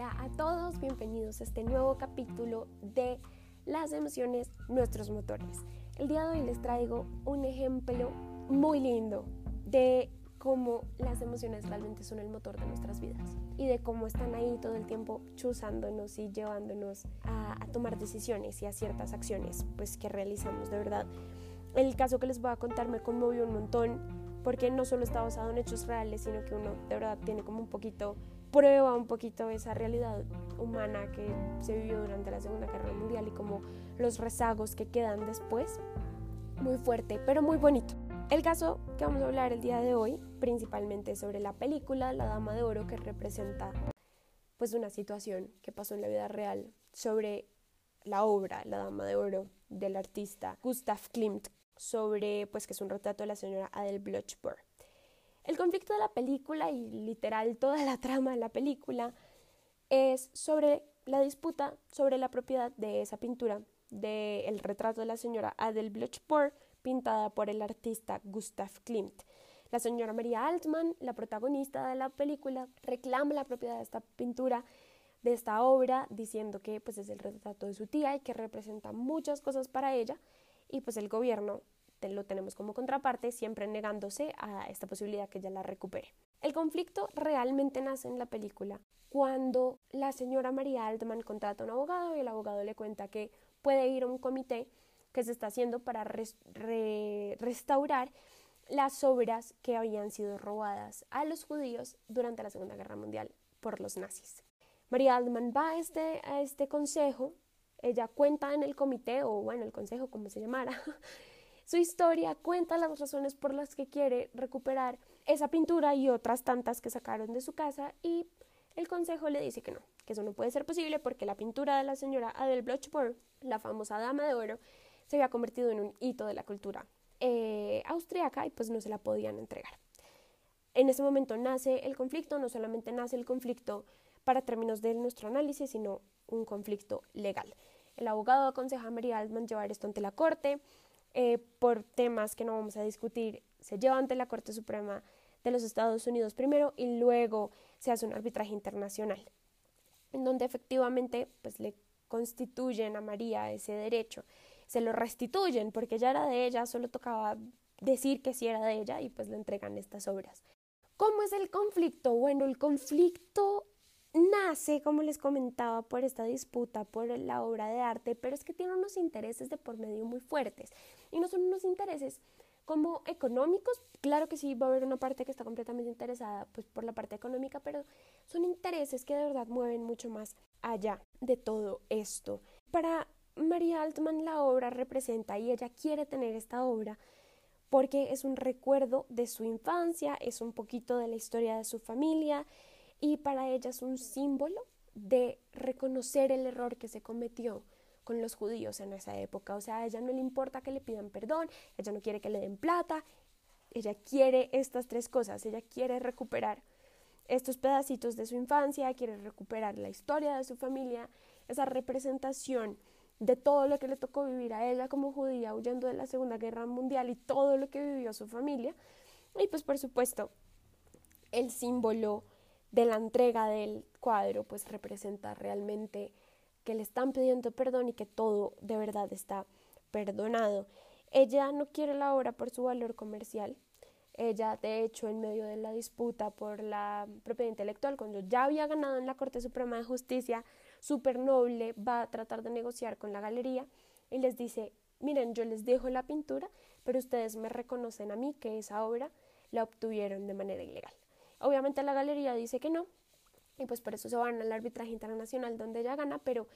Hola a todos, bienvenidos a este nuevo capítulo de Las emociones, nuestros motores. El día de hoy les traigo un ejemplo muy lindo de cómo las emociones realmente son el motor de nuestras vidas y de cómo están ahí todo el tiempo chuzándonos y llevándonos a, tomar decisiones y a ciertas acciones pues que realizamos de verdad. El caso que les voy a contar me conmovió un montón porque no solo está basado en hechos reales, sino que uno de verdad tiene como un poquito prueba un poquito esa realidad humana que se vivió durante la Segunda Guerra Mundial y como los rezagos que quedan después. Muy fuerte, pero muy bonito. El caso que vamos a hablar el día de hoy, principalmente sobre la película La Dama de Oro, que representa pues una situación que pasó en la vida real sobre la obra La Dama de Oro del artista Gustav Klimt, sobre pues que es un retrato de la señora Adele Blochberg. El conflicto de la película y literal toda la trama de la película es sobre la disputa sobre la propiedad de esa pintura del retrato de la señora Adele Blochpor pintada por el artista Gustav Klimt. La señora María Altman, la protagonista de la película, reclama la propiedad de esta pintura, de esta obra, diciendo que pues, es el retrato de su tía y que representa muchas cosas para ella y pues el gobierno lo tenemos como contraparte, siempre negándose a esta posibilidad que ella la recupere. El conflicto realmente nace en la película cuando la señora María Altman contrata a un abogado y el abogado le cuenta que puede ir a un comité que se está haciendo para restaurar las obras que habían sido robadas a los judíos durante la Segunda Guerra Mundial por los nazis. María Altman va a este, a este consejo, ella cuenta en el comité, o bueno, el consejo, como se llamara, Su historia cuenta las razones por las que quiere recuperar esa pintura y otras tantas que sacaron de su casa y el consejo le dice que no, que eso no puede ser posible porque la pintura de la señora Adele Blochburg, la famosa dama de oro, se había convertido en un hito de la cultura eh, austriaca y pues no se la podían entregar. En ese momento nace el conflicto, no solamente nace el conflicto para términos de nuestro análisis, sino un conflicto legal. El abogado aconseja a María Altman llevar esto ante la corte, eh, por temas que no vamos a discutir, se lleva ante la Corte Suprema de los Estados Unidos primero y luego se hace un arbitraje internacional, en donde efectivamente pues, le constituyen a María ese derecho, se lo restituyen porque ya era de ella, solo tocaba decir que sí era de ella y pues le entregan estas obras. ¿Cómo es el conflicto? Bueno, el conflicto nace, como les comentaba, por esta disputa por la obra de arte, pero es que tiene unos intereses de por medio muy fuertes. Y no son unos intereses como económicos, claro que sí va a haber una parte que está completamente interesada pues por la parte económica, pero son intereses que de verdad mueven mucho más allá de todo esto. Para María Altman la obra representa y ella quiere tener esta obra porque es un recuerdo de su infancia, es un poquito de la historia de su familia, y para ella es un símbolo de reconocer el error que se cometió con los judíos en esa época. O sea, a ella no le importa que le pidan perdón, ella no quiere que le den plata, ella quiere estas tres cosas, ella quiere recuperar estos pedacitos de su infancia, quiere recuperar la historia de su familia, esa representación de todo lo que le tocó vivir a ella como judía huyendo de la Segunda Guerra Mundial y todo lo que vivió su familia. Y pues por supuesto, el símbolo de la entrega del cuadro, pues representa realmente que le están pidiendo perdón y que todo de verdad está perdonado. Ella no quiere la obra por su valor comercial. Ella, de hecho, en medio de la disputa por la propiedad intelectual, cuando ya había ganado en la Corte Suprema de Justicia, súper noble va a tratar de negociar con la galería y les dice, miren, yo les dejo la pintura, pero ustedes me reconocen a mí que esa obra la obtuvieron de manera ilegal. Obviamente la galería dice que no, y pues por eso se van al arbitraje internacional donde ella gana, pero,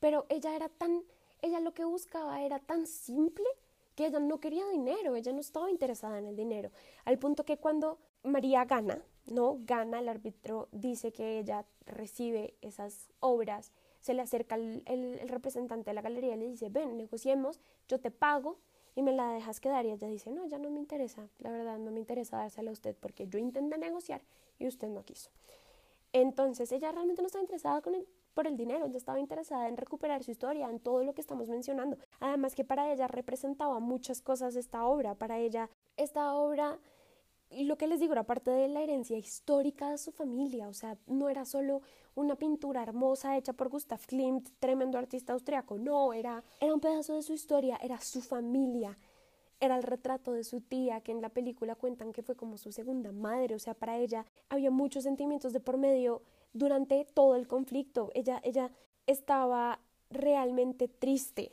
pero ella era tan, ella lo que buscaba era tan simple que ella no quería dinero, ella no estaba interesada en el dinero, al punto que cuando María gana, ¿no? Gana, el árbitro dice que ella recibe esas obras, se le acerca el, el, el representante de la galería y le dice, ven, negociemos, yo te pago y me la dejas quedar y ella dice, no, ya no me interesa, la verdad no me interesa dársela a usted porque yo intenté negociar y usted no quiso. Entonces ella realmente no estaba interesada por el dinero, ella estaba interesada en recuperar su historia, en todo lo que estamos mencionando. Además que para ella representaba muchas cosas esta obra, para ella esta obra lo que les digo era parte de la herencia histórica de su familia, o sea, no era solo una pintura hermosa hecha por Gustav Klimt, tremendo artista austriaco, no, era, era un pedazo de su historia, era su familia, era el retrato de su tía, que en la película cuentan que fue como su segunda madre, o sea, para ella había muchos sentimientos de por medio durante todo el conflicto, ella, ella estaba realmente triste,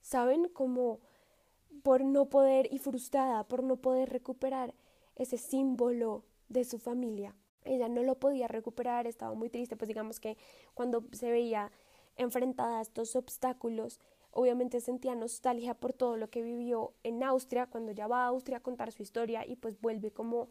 ¿saben? Como por no poder y frustrada por no poder recuperar ese símbolo de su familia. Ella no lo podía recuperar, estaba muy triste, pues digamos que cuando se veía enfrentada a estos obstáculos, obviamente sentía nostalgia por todo lo que vivió en Austria, cuando ya va a Austria a contar su historia y pues vuelve como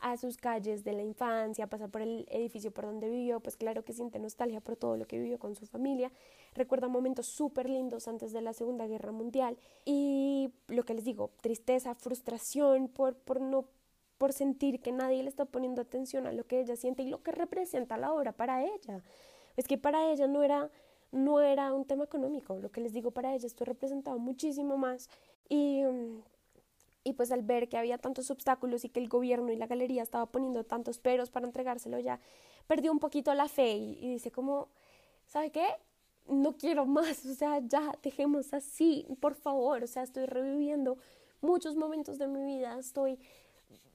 a sus calles de la infancia, pasa por el edificio por donde vivió, pues claro que siente nostalgia por todo lo que vivió con su familia, recuerda momentos súper lindos antes de la Segunda Guerra Mundial y lo que les digo, tristeza, frustración por, por no por sentir que nadie le está poniendo atención a lo que ella siente y lo que representa la obra para ella. Es que para ella no era, no era un tema económico, lo que les digo para ella, esto representaba muchísimo más y, y pues al ver que había tantos obstáculos y que el gobierno y la galería estaba poniendo tantos peros para entregárselo ya, perdió un poquito la fe y, dice como, ¿sabe qué? No quiero más, o sea, ya dejemos así, por favor, o sea, estoy reviviendo muchos momentos de mi vida, estoy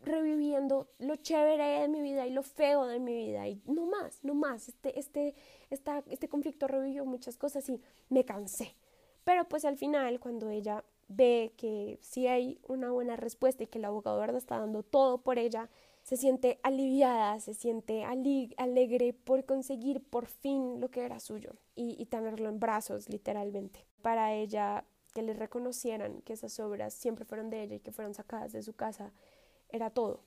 reviviendo lo chévere de mi vida y lo feo de mi vida y no más, no más. Este, este, esta, este conflicto revivió muchas cosas y me cansé. Pero pues al final, cuando ella ve que sí hay una buena respuesta y que el abogado verdad está dando todo por ella, se siente aliviada, se siente alegre por conseguir por fin lo que era suyo y, y tenerlo en brazos, literalmente. Para ella, que le reconocieran que esas obras siempre fueron de ella y que fueron sacadas de su casa, era todo.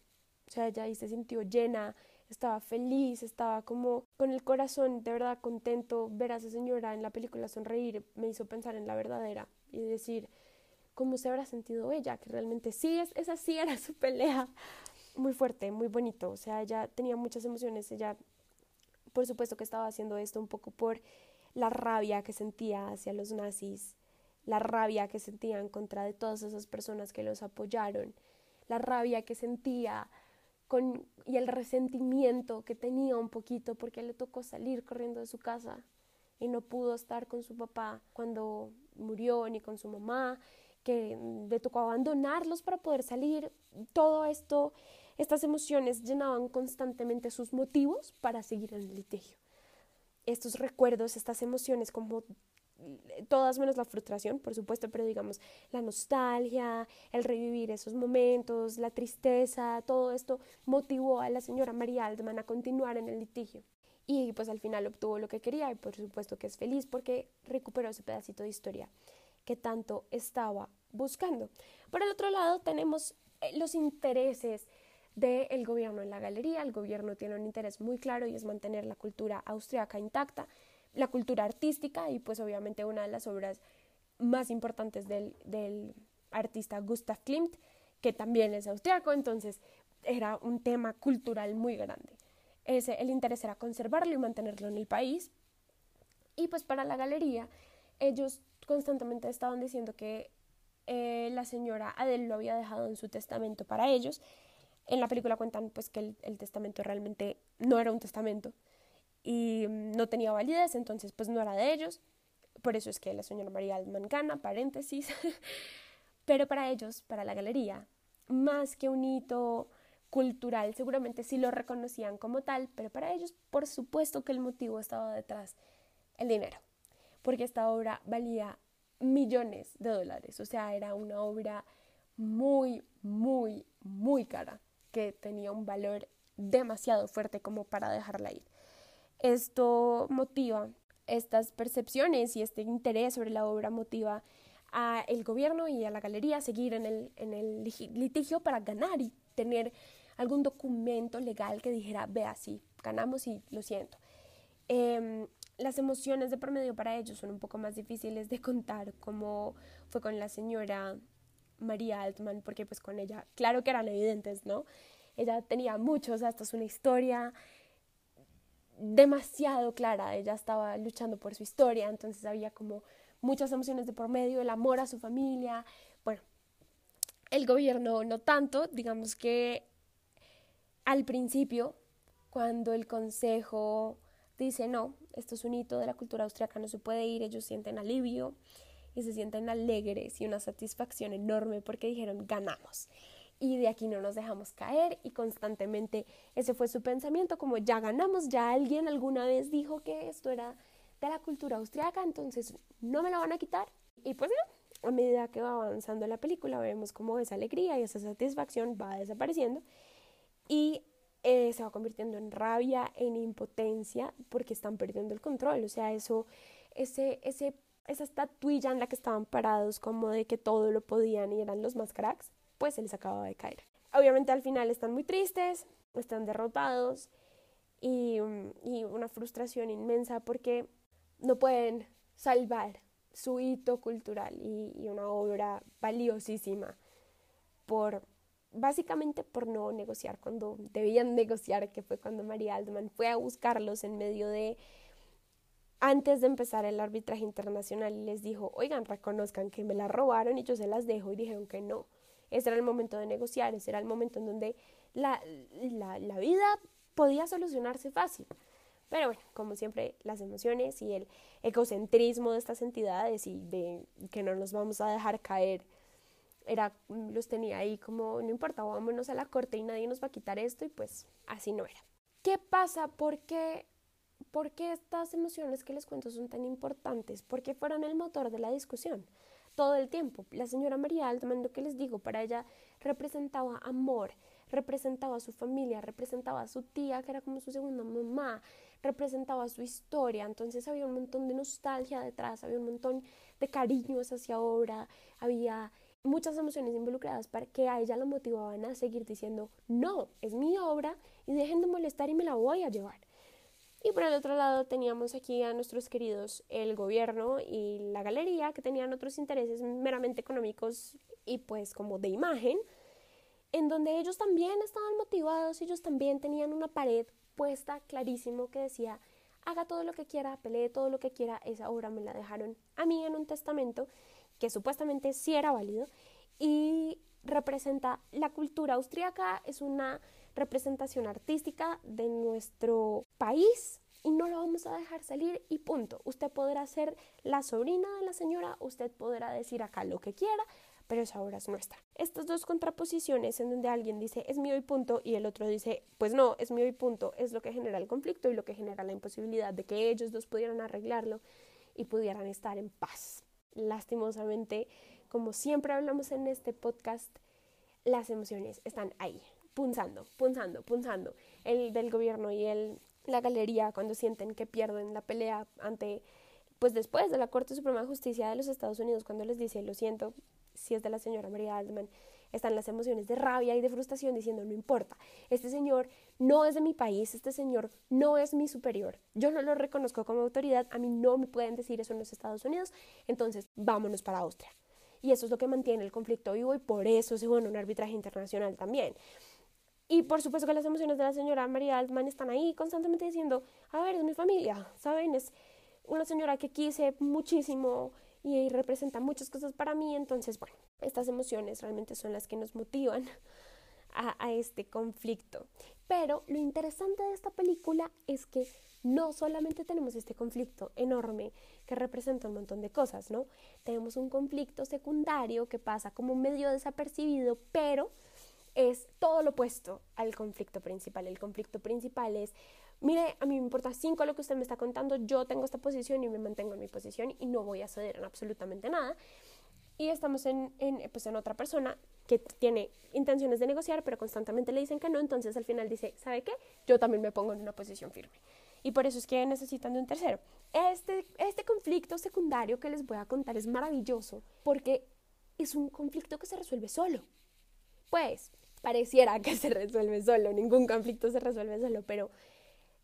O sea, ella ahí se sintió llena, estaba feliz, estaba como con el corazón de verdad contento. Ver a esa señora en la película sonreír me hizo pensar en la verdadera y decir cómo se habrá sentido ella, que realmente sí, es, esa sí era su pelea. Muy fuerte, muy bonito. O sea, ella tenía muchas emociones. Ella, por supuesto que estaba haciendo esto un poco por la rabia que sentía hacia los nazis, la rabia que sentía en contra de todas esas personas que los apoyaron la rabia que sentía con, y el resentimiento que tenía un poquito porque le tocó salir corriendo de su casa y no pudo estar con su papá cuando murió ni con su mamá, que le tocó abandonarlos para poder salir. Todo esto, estas emociones llenaban constantemente sus motivos para seguir en el litigio. Estos recuerdos, estas emociones como todas menos la frustración, por supuesto, pero digamos la nostalgia, el revivir esos momentos, la tristeza, todo esto motivó a la señora María Altman a continuar en el litigio. Y pues al final obtuvo lo que quería y por supuesto que es feliz porque recuperó ese pedacito de historia que tanto estaba buscando. Por el otro lado tenemos eh, los intereses del gobierno en la galería. El gobierno tiene un interés muy claro y es mantener la cultura austriaca intacta la cultura artística y pues obviamente una de las obras más importantes del, del artista Gustav Klimt, que también es austriaco, entonces era un tema cultural muy grande. Ese, el interés era conservarlo y mantenerlo en el país. Y pues para la galería, ellos constantemente estaban diciendo que eh, la señora Adele lo había dejado en su testamento para ellos. En la película cuentan pues que el, el testamento realmente no era un testamento, y mm, no tenía validez, entonces pues no era de ellos. Por eso es que la señora María Altman gana, paréntesis. Pero para ellos, para la galería, más que un hito cultural, seguramente sí lo reconocían como tal, pero para ellos, por supuesto que el motivo estaba detrás, el dinero, porque esta obra valía millones de dólares, o sea, era una obra muy, muy, muy cara, que tenía un valor demasiado fuerte como para dejarla ir. Esto motiva estas percepciones y este interés sobre la obra motiva a el gobierno y a la galería a seguir en el, litigio para ganar y tener algún documento legal que dijera, vea, sí, ganamos y lo siento. Em, las emociones de promedio para ellos son un poco más difíciles de contar, como fue con la señora María Altman, porque pues con ella, claro que eran evidentes, ¿no? Ella tenía muchos, hasta es una historia demasiado clara, ella estaba luchando por su historia, entonces había como muchas emociones de por medio, el amor a su familia, bueno, el gobierno no tanto, digamos que al principio, cuando el consejo dice no, esto es un hito de la cultura austriaca, no se puede ir, ellos sienten alivio y se sienten alegres y una satisfacción enorme porque dijeron ganamos y de aquí no nos dejamos caer y constantemente ese fue su pensamiento como ya ganamos, ya alguien alguna vez dijo que esto era de la cultura austriaca, entonces no me lo van a quitar. Y pues no, a medida que va avanzando la película vemos cómo esa alegría y esa satisfacción va desapareciendo y eh, se va convirtiendo en rabia, en impotencia porque están perdiendo el control, o sea, eso, ese, ese, esa estatuilla en la que estaban parados como de que todo lo podían y eran los más cracks, pues se les acababa de caer. Obviamente al final están muy tristes, están derrotados y, y una frustración inmensa porque no pueden salvar su hito cultural y, y, una obra valiosísima por básicamente por no negociar cuando debían negociar, que fue cuando María Altman fue a buscarlos en medio de antes de empezar el arbitraje internacional y les dijo, oigan, reconozcan que me la robaron y yo se las dejo y dijeron que no. Ese era el momento de negociar, ese era el momento en donde la, la, vida podía solucionarse fácil. Pero bueno, como siempre, las emociones y el egocentrismo de estas entidades y de que no nos vamos a dejar caer, era, los tenía ahí como, no importa, vámonos a la corte y nadie nos va a quitar esto y pues así no era. ¿Qué pasa? ¿Por qué, ¿Por qué estas emociones que les cuento son tan importantes? Porque fueron el motor de la discusión todo el tiempo. La señora María Altman, lo que les digo, para ella representaba amor, representaba a su familia, representaba a su tía, que era como su segunda mamá, representaba su historia, entonces había un montón de nostalgia detrás, había un montón de cariños hacia ahora, había muchas emociones involucradas para que a ella la motivaban a seguir diciendo, no, es mi obra y dejen de molestar y me la voy a llevar. Y por el otro lado teníamos aquí a nuestros queridos el gobierno y la galería que tenían otros intereses meramente económicos y pues como de imagen, en donde ellos también estaban motivados, ellos también tenían una pared puesta clarísimo que decía, haga todo lo que quiera, pelee todo lo que quiera, esa obra me la dejaron a mí en un testamento que supuestamente sí era válido y representa la cultura austríaca, es una representación artística de nuestro país y no lo vamos a dejar salir y punto. Usted podrá ser la sobrina de la señora, usted podrá decir acá lo que quiera, pero esa obra es nuestra. Estas dos contraposiciones en donde alguien dice es mío y punto y el otro dice pues no, es mío y punto, es lo que genera el conflicto y lo que genera la imposibilidad de que ellos dos pudieran arreglarlo y pudieran estar en paz. Lastimosamente, como siempre hablamos en este podcast, las emociones están ahí, punzando, punzando, punzando. El del gobierno y el, la galería cuando sienten que pierden la pelea ante, pues después de la Corte Suprema de Justicia de los Estados Unidos, cuando les dice, lo siento, si es de la señora María Altman, están las emociones de rabia y de frustración diciendo, no importa, este señor no es de mi país, este señor no es mi superior, yo no lo reconozco como autoridad, a mí no me pueden decir eso en los Estados Unidos, entonces vámonos para Austria. Y eso es lo que mantiene el conflicto vivo y por eso se juega un arbitraje internacional también. Y por supuesto que las emociones de la señora María Altman están ahí constantemente diciendo, a ver, es mi familia, ¿saben? Es una señora que quise muchísimo y representa muchas cosas para mí. Entonces, bueno, estas emociones realmente son las que nos motivan a, a este conflicto. Pero lo interesante de esta película es que no solamente tenemos este conflicto enorme que representa un montón de cosas, ¿no? Tenemos un conflicto secundario que pasa como medio desapercibido, pero es todo lo opuesto al conflicto principal. El conflicto principal es, mire, a mí me importa cinco lo que usted me está contando, yo tengo esta posición y me mantengo en mi posición y no voy a ceder en absolutamente nada. Y estamos en, en, pues en otra persona que tiene intenciones de negociar, pero constantemente le dicen que no, entonces al final dice, ¿sabe qué? Yo también me pongo en una posición firme. Y por eso es que necesitan de un tercero. Este, este conflicto secundario que les voy a contar es maravilloso porque es un conflicto que se resuelve solo. Pues pareciera que se resuelve solo, ningún conflicto se resuelve solo, pero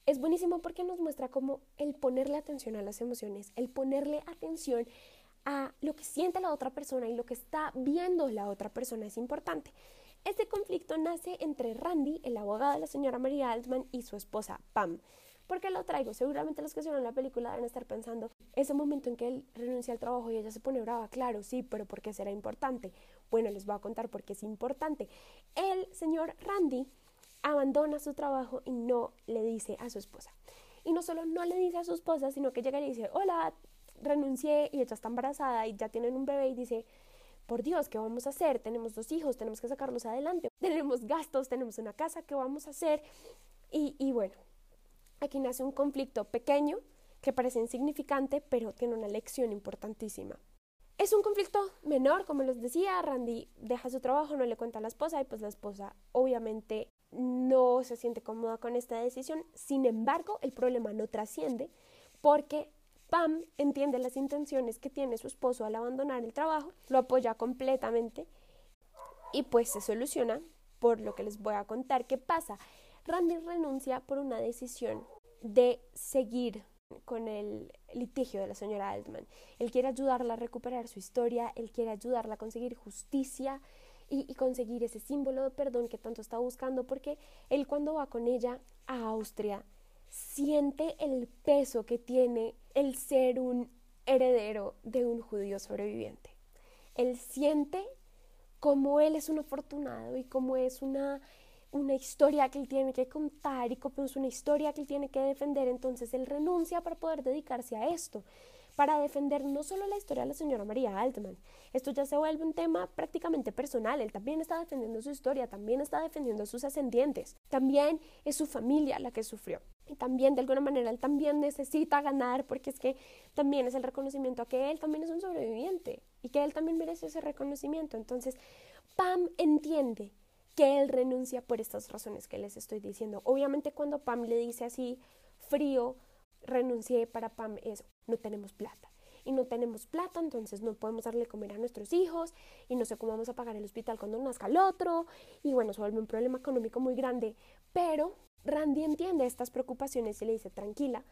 es buenísimo porque nos muestra cómo el ponerle atención a las emociones, el ponerle atención a lo que siente la otra persona y lo que está viendo la otra persona es importante. Este conflicto nace entre Randy, el abogado de la señora María Altman, y su esposa Pam. ¿Por qué lo traigo? Seguramente los que vieron la película deben estar pensando, ese momento en que él renuncia al trabajo y ella se pone brava, claro, sí, pero ¿por qué será importante? Bueno, les voy a contar por qué es importante. El señor Randy abandona su trabajo y no le dice a su esposa. Y no solo no le dice a su esposa, sino que llega y le dice, hola, renuncié y ella está embarazada y ya tienen un bebé y dice, por Dios, ¿qué vamos a hacer? Tenemos dos hijos, tenemos que sacarlos adelante, tenemos gastos, tenemos una casa, ¿qué vamos a hacer? Y, y bueno, aquí nace un conflicto pequeño que parece insignificante, pero tiene una lección importantísima. Es un conflicto menor, como les decía, Randy deja su trabajo, no le cuenta a la esposa y pues la esposa obviamente no se siente cómoda con esta decisión. Sin embargo, el problema no trasciende porque Pam entiende las intenciones que tiene su esposo al abandonar el trabajo, lo apoya completamente y pues se soluciona por lo que les voy a contar. ¿Qué pasa? Randy renuncia por una decisión de seguir con el litigio de la señora Altman. Él quiere ayudarla a recuperar su historia, él quiere ayudarla a conseguir justicia y, conseguir ese símbolo de perdón que tanto está buscando, porque él cuando va con ella a Austria siente el peso que tiene el ser un heredero de un judío sobreviviente. Él siente como él es un afortunado y como es una una historia que él tiene que contar y es una historia que él tiene que defender, entonces él renuncia para poder dedicarse a esto, para defender no solo la historia de la señora María Altman, esto ya se vuelve un tema prácticamente personal, él también está defendiendo su historia, también está defendiendo a sus ascendientes, también es su familia la que sufrió. Y también de alguna manera él también necesita ganar porque es que también es el reconocimiento a que él también es un sobreviviente y que él también merece ese reconocimiento. Entonces, Pam entiende que él renuncia por estas razones que les estoy diciendo. Obviamente cuando Pam le dice así frío, renuncié para Pam es no tenemos plata. Y no tenemos plata, entonces no podemos darle comer a nuestros hijos y no sé cómo vamos a pagar el hospital cuando nazca el otro. Y bueno, se vuelve un problema económico muy grande. Pero Randy entiende estas preocupaciones y le dice, tranquila,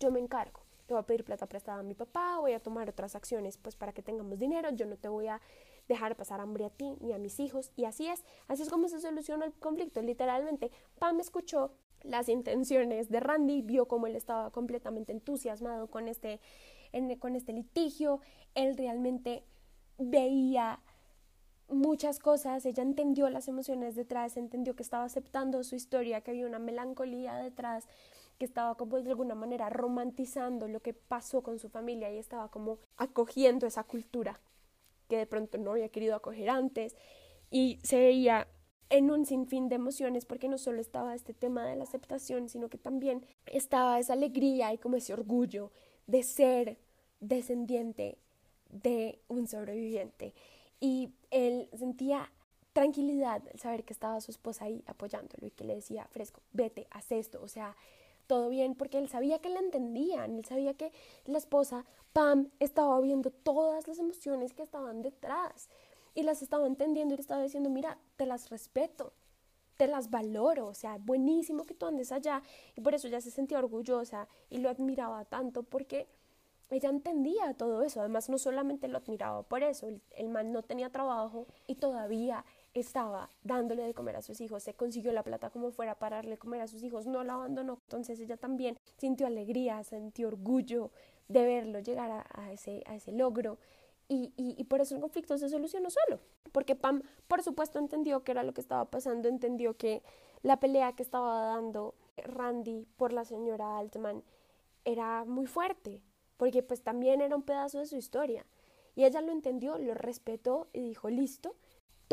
yo me encargo le voy a pedir plata prestada a mi papá, voy a tomar otras acciones pues para que tengamos dinero, yo no te voy a dejar pasar hambre a ti ni a mis hijos y así es, así es como se soluciona el conflicto, literalmente Pam escuchó las intenciones de Randy, vio cómo él estaba completamente entusiasmado con este, con este litigio, él realmente veía muchas cosas, ella entendió las emociones detrás, entendió que estaba aceptando su historia, que había una melancolía detrás, que estaba como de alguna manera romantizando lo que pasó con su familia y estaba como acogiendo esa cultura de pronto no había querido acoger antes y se veía en un sinfín de emociones porque no solo estaba este tema de la aceptación, sino que también estaba esa alegría y como ese orgullo de ser descendiente de un sobreviviente. Y él sentía tranquilidad al saber que estaba su esposa ahí apoyándolo y que le decía, fresco, vete, haz esto. O sea, todo bien, porque él sabía que la entendían, él sabía que la esposa, Pam, estaba viendo todas las emociones que estaban detrás y las estaba entendiendo y le estaba diciendo, mira, te las respeto, te las valoro, o sea, buenísimo que tú andes allá y por eso ya se sentía orgullosa y lo admiraba tanto porque ella entendía todo eso, además no solamente lo admiraba por eso, el, el man no tenía trabajo y todavía estaba dándole de comer a sus hijos, se consiguió la plata como fuera para darle de comer a sus hijos, no la abandonó. Entonces ella también sintió alegría, sintió orgullo de verlo llegar a, ese, a ese logro. Y, y, y, por eso el conflicto se solucionó solo, porque Pam, por supuesto, entendió que era lo que estaba pasando, entendió que la pelea que estaba dando Randy por la señora Altman era muy fuerte, porque pues también era un pedazo de su historia. Y ella lo entendió, lo respetó y dijo, listo,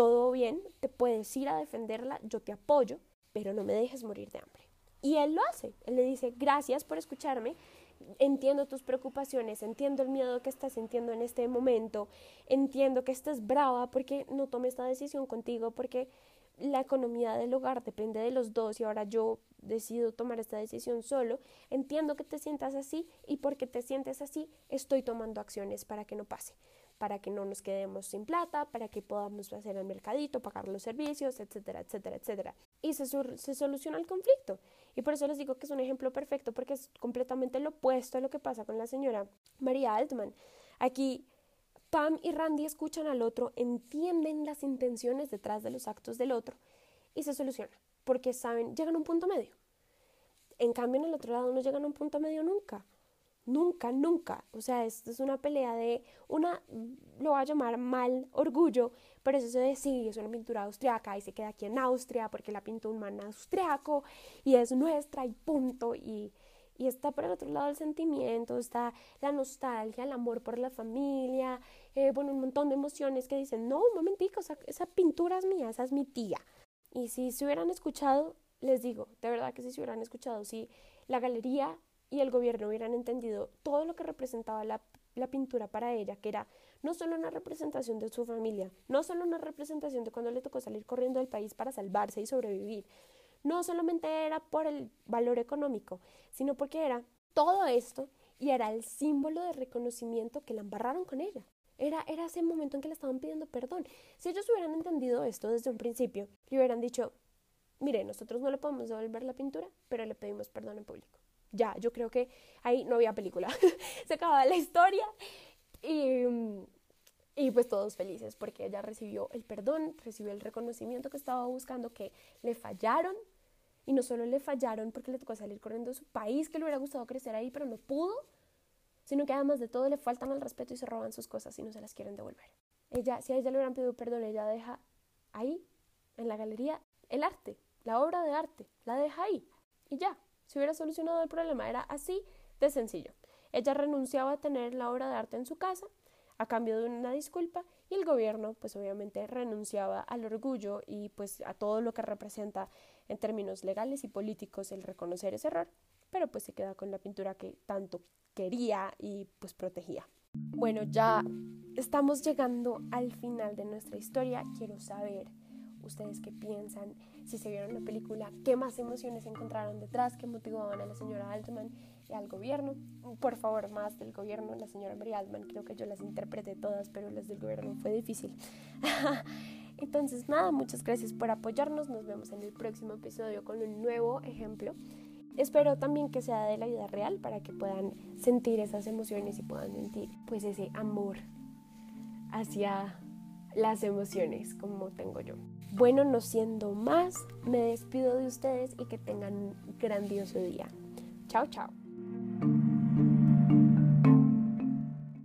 todo bien, te puedes ir a defenderla, yo te apoyo, pero no me dejes morir de hambre. Y él lo hace, él le dice, gracias por escucharme, entiendo tus preocupaciones, entiendo el miedo que estás sintiendo en este momento, entiendo que estás brava porque no tomé esta decisión contigo, porque la economía del hogar depende de los dos y ahora yo decido tomar esta decisión solo, entiendo que te sientas así y porque te sientes así estoy tomando acciones para que no pase para que no nos quedemos sin plata, para que podamos hacer el mercadito, pagar los servicios, etcétera, etcétera, etcétera. Y se, soluciona el conflicto. Y por eso les digo que es un ejemplo perfecto porque es completamente lo opuesto a lo que pasa con la señora María Altman. Aquí Pam y Randy escuchan al otro, entienden las intenciones detrás de los actos del otro y se soluciona porque saben, llegan a un punto medio. En cambio, en el otro lado no llegan a un punto medio nunca Nunca, nunca. O sea, esto es una pelea de una, lo voy a llamar mal orgullo, pero eso de sí, es una pintura austriaca y se queda aquí en Austria porque la pintó un man austriaco y es nuestra y punto. Y, y está por el otro lado el sentimiento, está la nostalgia, el amor por la familia, eh, bueno, un montón de emociones que dicen, no, un momentico, esa, esa pintura es mía, esa es mi tía. Y si se hubieran escuchado, les digo, de verdad que si se hubieran escuchado, si la galería y el gobierno hubieran entendido todo lo que representaba la, pintura para ella, que era no solo una representación de su familia, no solo una representación de cuando le tocó salir corriendo del país para salvarse y sobrevivir, no solamente era por el valor económico, sino porque era todo esto y era el símbolo de reconocimiento que la embarraron con ella. Era, era ese momento en que le estaban pidiendo perdón. Si ellos hubieran entendido esto desde un principio, le hubieran dicho, mire, nosotros no le podemos devolver la pintura, pero le pedimos perdón en público ya, yo creo que ahí no había película. Se acababa la historia y, y pues todos felices porque ella recibió el perdón, recibió el reconocimiento que estaba buscando, que le fallaron y no solo le fallaron porque le tocó salir corriendo de su país, que le hubiera gustado crecer ahí, pero no pudo, sino que además de todo le faltan al respeto y se roban sus cosas y no se las quieren devolver. Ella, si a ella le hubieran pedido perdón, ella deja ahí, en la galería, el arte, la obra de arte, la deja ahí y ya, se hubiera solucionado el problema. Era así de sencillo. Ella renunciaba a tener la obra de arte en su casa a cambio de una disculpa y el gobierno pues obviamente renunciaba al orgullo y pues a todo lo que representa en términos legales y políticos el reconocer ese error, pero pues se queda con la pintura que tanto quería y pues protegía. Bueno, ya estamos llegando al final de nuestra historia. Quiero saber ustedes qué piensan, si se vieron la película, qué más emociones encontraron detrás, qué motivaban a la señora Altman y al gobierno. Por favor, más del gobierno, la señora Mary Altman, creo que yo las interpreté todas, pero las del gobierno fue difícil. Entonces, nada, muchas gracias por apoyarnos, nos vemos en el próximo episodio con un nuevo ejemplo. Espero también que sea de la vida real para que puedan sentir esas emociones y puedan sentir pues ese amor hacia las emociones como tengo yo. Bueno, no siendo más, me despido de ustedes y que tengan un grandioso día. Chao, chao.